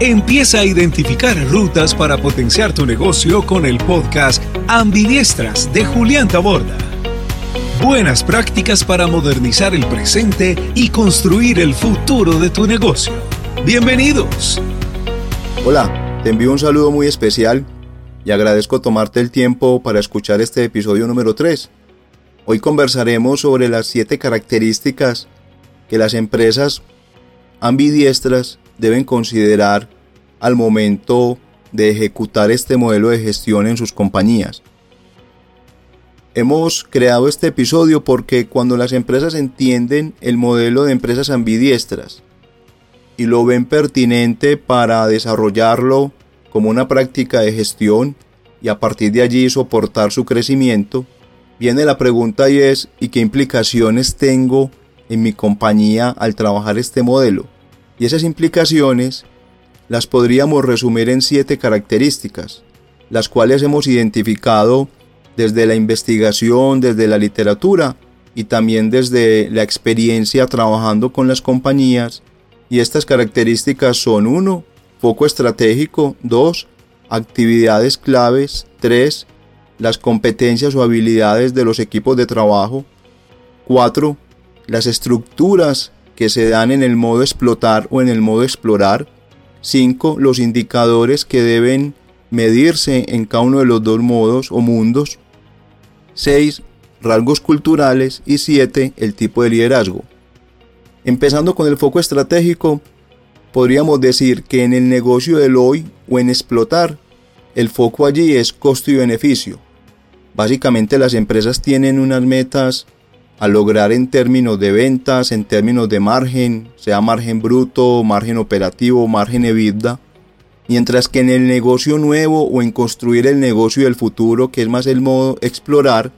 Empieza a identificar rutas para potenciar tu negocio con el podcast Ambidiestras de Julián Taborda. Buenas prácticas para modernizar el presente y construir el futuro de tu negocio. Bienvenidos. Hola, te envío un saludo muy especial y agradezco tomarte el tiempo para escuchar este episodio número 3. Hoy conversaremos sobre las 7 características que las empresas ambidiestras deben considerar al momento de ejecutar este modelo de gestión en sus compañías. Hemos creado este episodio porque cuando las empresas entienden el modelo de empresas ambidiestras y lo ven pertinente para desarrollarlo como una práctica de gestión y a partir de allí soportar su crecimiento, viene la pregunta y es ¿y qué implicaciones tengo en mi compañía al trabajar este modelo? Y esas implicaciones las podríamos resumir en siete características, las cuales hemos identificado desde la investigación, desde la literatura y también desde la experiencia trabajando con las compañías. Y estas características son 1. Foco estratégico, 2. Actividades claves, 3. Las competencias o habilidades de los equipos de trabajo, 4. Las estructuras que se dan en el modo explotar o en el modo explorar, 5. Los indicadores que deben medirse en cada uno de los dos modos o mundos. 6. Rasgos culturales. Y 7. El tipo de liderazgo. Empezando con el foco estratégico, podríamos decir que en el negocio del hoy o en explotar, el foco allí es costo y beneficio. Básicamente las empresas tienen unas metas a lograr en términos de ventas, en términos de margen, sea margen bruto, margen operativo, margen EBITDA, mientras que en el negocio nuevo o en construir el negocio del futuro, que es más el modo explorar,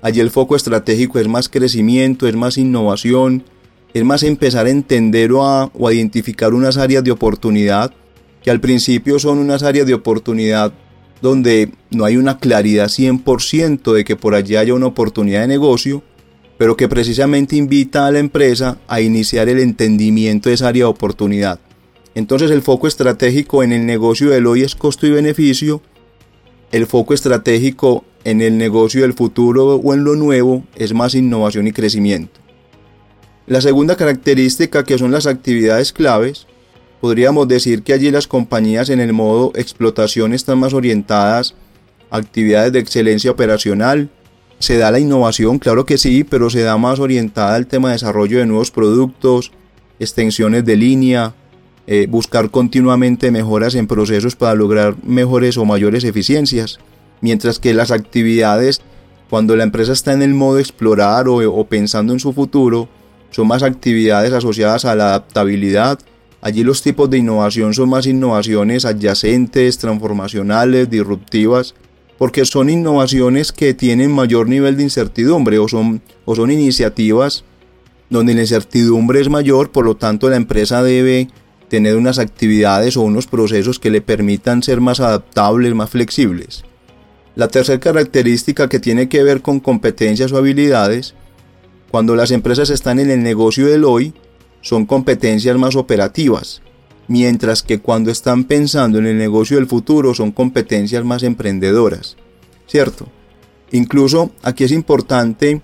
allí el foco estratégico es más crecimiento, es más innovación, es más empezar a entender o a, o a identificar unas áreas de oportunidad que al principio son unas áreas de oportunidad donde no hay una claridad 100% de que por allí haya una oportunidad de negocio, pero que precisamente invita a la empresa a iniciar el entendimiento de esa área de oportunidad. Entonces el foco estratégico en el negocio del hoy es costo y beneficio, el foco estratégico en el negocio del futuro o en lo nuevo es más innovación y crecimiento. La segunda característica que son las actividades claves, podríamos decir que allí las compañías en el modo explotación están más orientadas a actividades de excelencia operacional, se da la innovación, claro que sí, pero se da más orientada al tema de desarrollo de nuevos productos, extensiones de línea, eh, buscar continuamente mejoras en procesos para lograr mejores o mayores eficiencias, mientras que las actividades, cuando la empresa está en el modo explorar o, o pensando en su futuro, son más actividades asociadas a la adaptabilidad. Allí los tipos de innovación son más innovaciones adyacentes, transformacionales, disruptivas, porque son innovaciones que tienen mayor nivel de incertidumbre o son, o son iniciativas donde la incertidumbre es mayor, por lo tanto la empresa debe tener unas actividades o unos procesos que le permitan ser más adaptables, más flexibles. La tercera característica que tiene que ver con competencias o habilidades, cuando las empresas están en el negocio del hoy, son competencias más operativas, mientras que cuando están pensando en el negocio del futuro son competencias más emprendedoras, ¿cierto? Incluso aquí es importante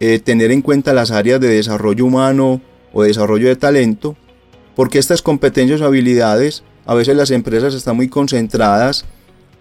eh, tener en cuenta las áreas de desarrollo humano o desarrollo de talento, porque estas competencias o habilidades a veces las empresas están muy concentradas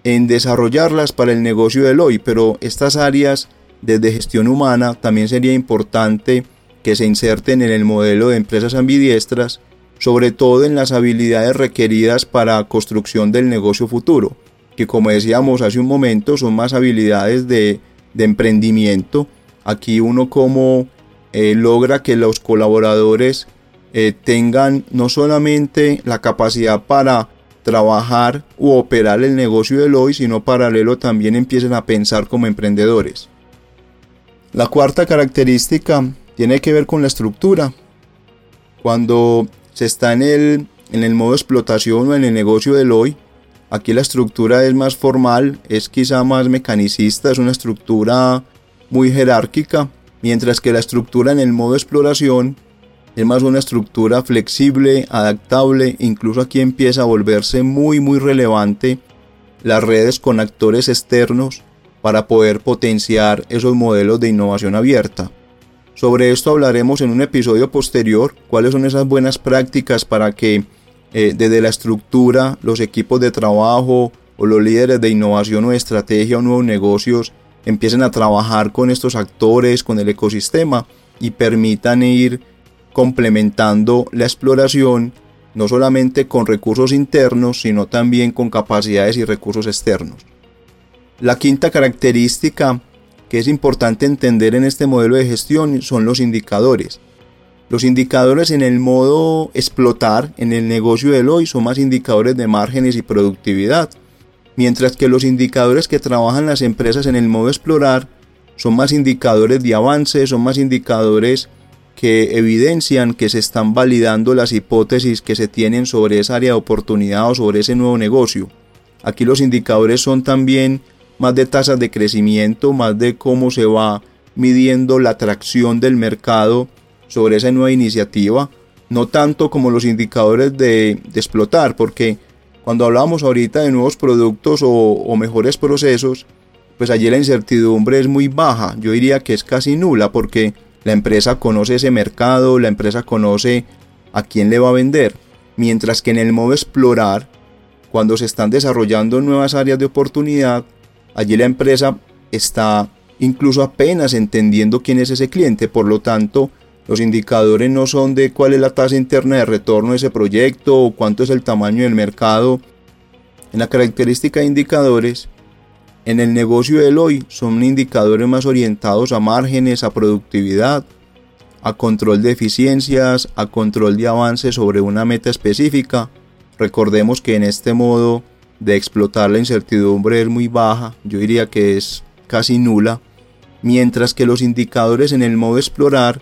en desarrollarlas para el negocio del hoy, pero estas áreas desde gestión humana también sería importante que se inserten en el modelo de empresas ambidiestras sobre todo en las habilidades requeridas para construcción del negocio futuro, que como decíamos hace un momento son más habilidades de, emprendimiento. Aquí uno como eh, logra que los colaboradores eh, tengan no solamente la capacidad para trabajar u operar el negocio del hoy, sino paralelo también empiecen a pensar como emprendedores. La cuarta característica tiene que ver con la estructura. Cuando se está en el, en el modo explotación o en el negocio del hoy. Aquí la estructura es más formal, es quizá más mecanicista, es una estructura muy jerárquica, mientras que la estructura en el modo exploración es más una estructura flexible, adaptable, incluso aquí empieza a volverse muy muy relevante las redes con actores externos para poder potenciar esos modelos de innovación abierta. Sobre esto hablaremos en un episodio posterior, cuáles son esas buenas prácticas para que eh, desde la estructura, los equipos de trabajo o los líderes de innovación o estrategia o nuevos negocios empiecen a trabajar con estos actores, con el ecosistema y permitan ir complementando la exploración no solamente con recursos internos, sino también con capacidades y recursos externos. La quinta característica que es importante entender en este modelo de gestión son los indicadores. Los indicadores en el modo explotar, en el negocio del hoy, son más indicadores de márgenes y productividad, mientras que los indicadores que trabajan las empresas en el modo explorar son más indicadores de avance, son más indicadores que evidencian que se están validando las hipótesis que se tienen sobre esa área de oportunidad o sobre ese nuevo negocio. Aquí los indicadores son también más de tasas de crecimiento, más de cómo se va midiendo la atracción del mercado sobre esa nueva iniciativa, no tanto como los indicadores de, explotar, porque cuando hablamos ahorita de nuevos productos o, o mejores procesos, pues allí la incertidumbre es muy baja, yo diría que es casi nula, porque la empresa conoce ese mercado, la empresa conoce a quién le va a vender. Mientras que en el modo explorar, cuando se están desarrollando nuevas áreas de oportunidad, allí la empresa está incluso apenas entendiendo quién es ese cliente. Por lo tanto, los indicadores no son de cuál es la tasa interna de retorno de ese proyecto o cuánto es el tamaño del mercado. En la característica de indicadores, en el negocio del hoy son indicadores más orientados a márgenes, a productividad, a control de eficiencias, a control de avance sobre una meta específica. Recordemos que en este modo de explotar la incertidumbre es muy baja, yo diría que es casi nula, mientras que los indicadores en el modo explorar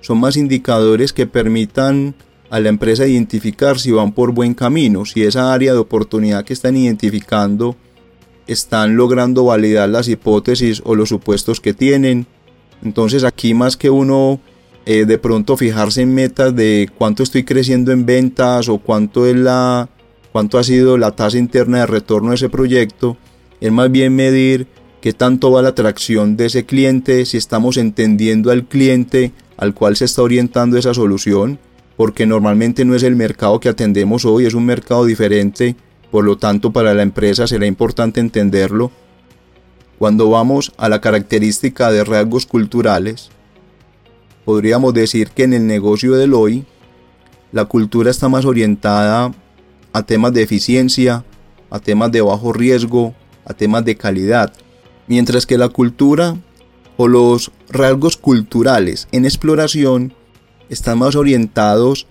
son más indicadores que permitan a la empresa identificar si van por buen camino, si esa área de oportunidad que están identificando están logrando validar las hipótesis o los supuestos que tienen. Entonces aquí más que uno eh, de pronto fijarse en metas de cuánto estoy creciendo en ventas o cuánto es la cuánto ha sido la tasa interna de retorno de ese proyecto, es más bien medir qué tanto va la atracción de ese cliente, si estamos entendiendo al cliente al cual se está orientando esa solución, porque normalmente no es el mercado que atendemos hoy, es un mercado diferente por lo tanto, para la empresa será importante entenderlo. Cuando vamos a la característica de rasgos culturales, podríamos decir que en el negocio del hoy, la cultura está más orientada a temas de eficiencia, a temas de bajo riesgo, a temas de calidad, mientras que la cultura o los rasgos culturales en exploración están más orientados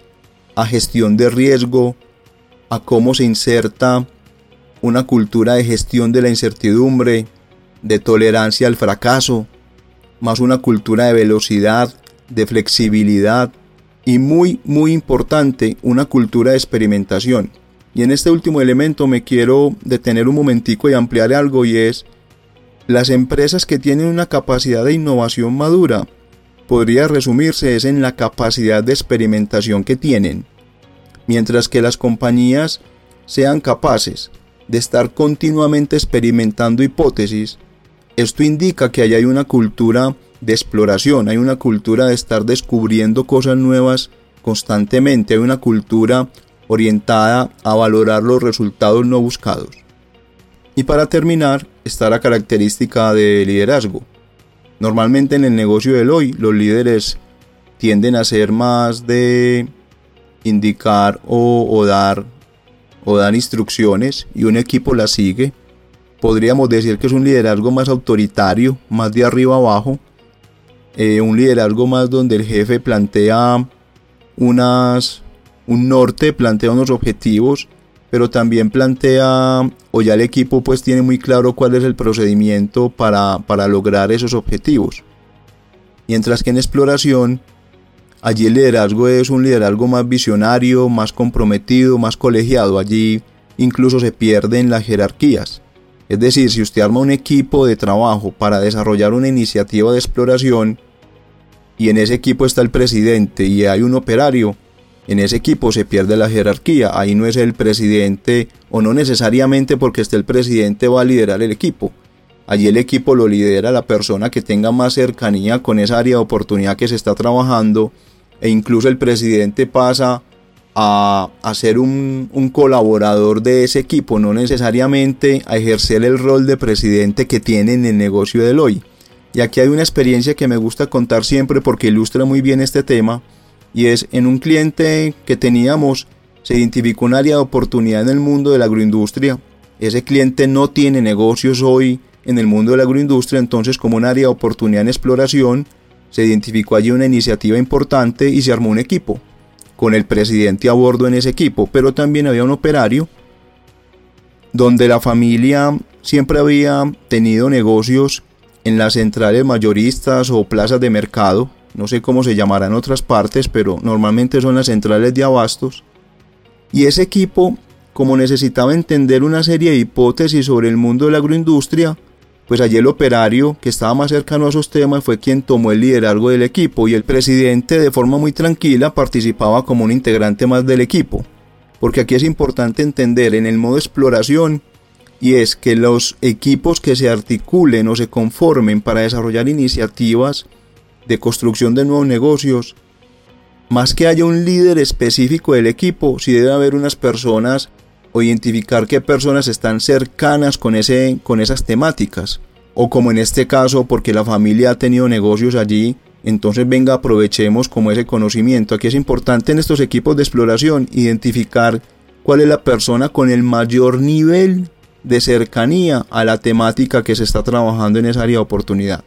a gestión de riesgo, a cómo se inserta una cultura de gestión de la incertidumbre, de tolerancia al fracaso, más una cultura de velocidad, de flexibilidad y muy, muy importante, una cultura de experimentación. Y en este último elemento me quiero detener un momentico y ampliar algo y es las empresas que tienen una capacidad de innovación madura podría resumirse es en la capacidad de experimentación que tienen. Mientras que las compañías sean capaces de estar continuamente experimentando hipótesis, esto indica que hay una cultura de exploración, hay una cultura de estar descubriendo cosas nuevas constantemente, hay una cultura orientada a valorar los resultados no buscados. Y para terminar está la característica de liderazgo. Normalmente en el negocio del hoy los líderes tienden a ser más de indicar o, dar o dar instrucciones y un equipo las sigue. Podríamos decir que es un liderazgo más autoritario, más de arriba abajo. Eh, un liderazgo más donde el jefe plantea unas, un norte, plantea unos objetivos, pero también plantea, o ya el equipo pues tiene muy claro cuál es el procedimiento para, para lograr esos objetivos. Mientras que en exploración Allí el liderazgo es un liderazgo más visionario, más comprometido, más colegiado. Allí incluso se pierden las jerarquías. Es decir, si usted arma un equipo de trabajo para desarrollar una iniciativa de exploración, y en ese equipo está el presidente y hay un operario, en ese equipo se pierde la jerarquía. Ahí no es el presidente o no necesariamente porque esté el presidente va a liderar el equipo. Allí el equipo lo lidera la persona que tenga más cercanía con esa área de oportunidad que se está trabajando e incluso el presidente pasa a, ser un, un, colaborador de ese equipo, no necesariamente a ejercer el rol de presidente que tiene en el negocio del hoy. Y aquí hay una experiencia que me gusta contar siempre porque ilustra muy bien este tema y es en un cliente que teníamos se identificó un área de oportunidad en el mundo de la agroindustria. Ese cliente no tiene negocios hoy en el mundo de la agroindustria, entonces como un área de oportunidad en exploración, se identificó allí una iniciativa importante y se armó un equipo, con el presidente a bordo en ese equipo, pero también había un operario donde la familia siempre había tenido negocios en las centrales mayoristas o plazas de mercado, no sé cómo se llamarán en otras partes, pero normalmente son las centrales de abastos. Y ese equipo, como necesitaba entender una serie de hipótesis sobre el mundo de la agroindustria, pues allí el operario que estaba más cercano a esos temas fue quien tomó el liderazgo del equipo y el presidente de forma muy tranquila participaba como un integrante más del equipo. Porque aquí es importante entender en el modo exploración y es que los equipos que se articulen o se conformen para desarrollar iniciativas de construcción de nuevos negocios, más que haya un líder específico del equipo, si debe haber unas personas o identificar qué personas están cercanas con, ese, con esas temáticas. O como en este caso, porque la familia ha tenido negocios allí, entonces venga, aprovechemos como ese conocimiento. Aquí es importante en estos equipos de exploración identificar cuál es la persona con el mayor nivel de cercanía a la temática que se está trabajando en esa área de oportunidad.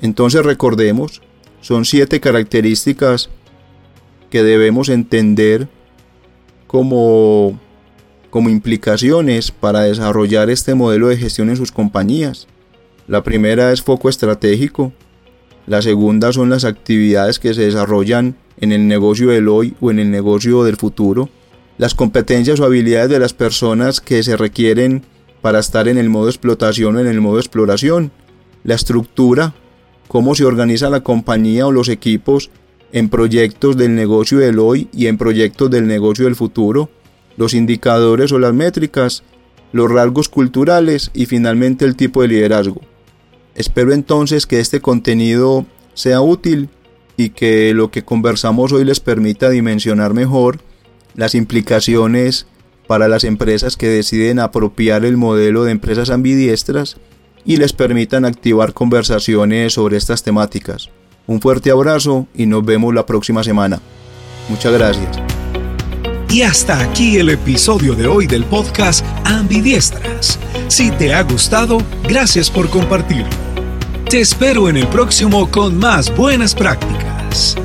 Entonces recordemos, son siete características que debemos entender como, como implicaciones para desarrollar este modelo de gestión en sus compañías. La primera es foco estratégico, la segunda son las actividades que se desarrollan en el negocio del hoy o en el negocio del futuro, las competencias o habilidades de las personas que se requieren para estar en el modo explotación o en el modo exploración, la estructura cómo se organiza la compañía o los equipos en proyectos del negocio del hoy y en proyectos del negocio del futuro, los indicadores o las métricas, los rasgos culturales y finalmente el tipo de liderazgo. Espero entonces que este contenido sea útil y que lo que conversamos hoy les permita dimensionar mejor las implicaciones para las empresas que deciden apropiar el modelo de empresas ambidiestras y les permitan activar conversaciones sobre estas temáticas. Un fuerte abrazo y nos vemos la próxima semana. Muchas gracias. Y hasta aquí el episodio de hoy del podcast Ambidiestras. Si te ha gustado, gracias por compartirlo. Te espero en el próximo con más buenas prácticas.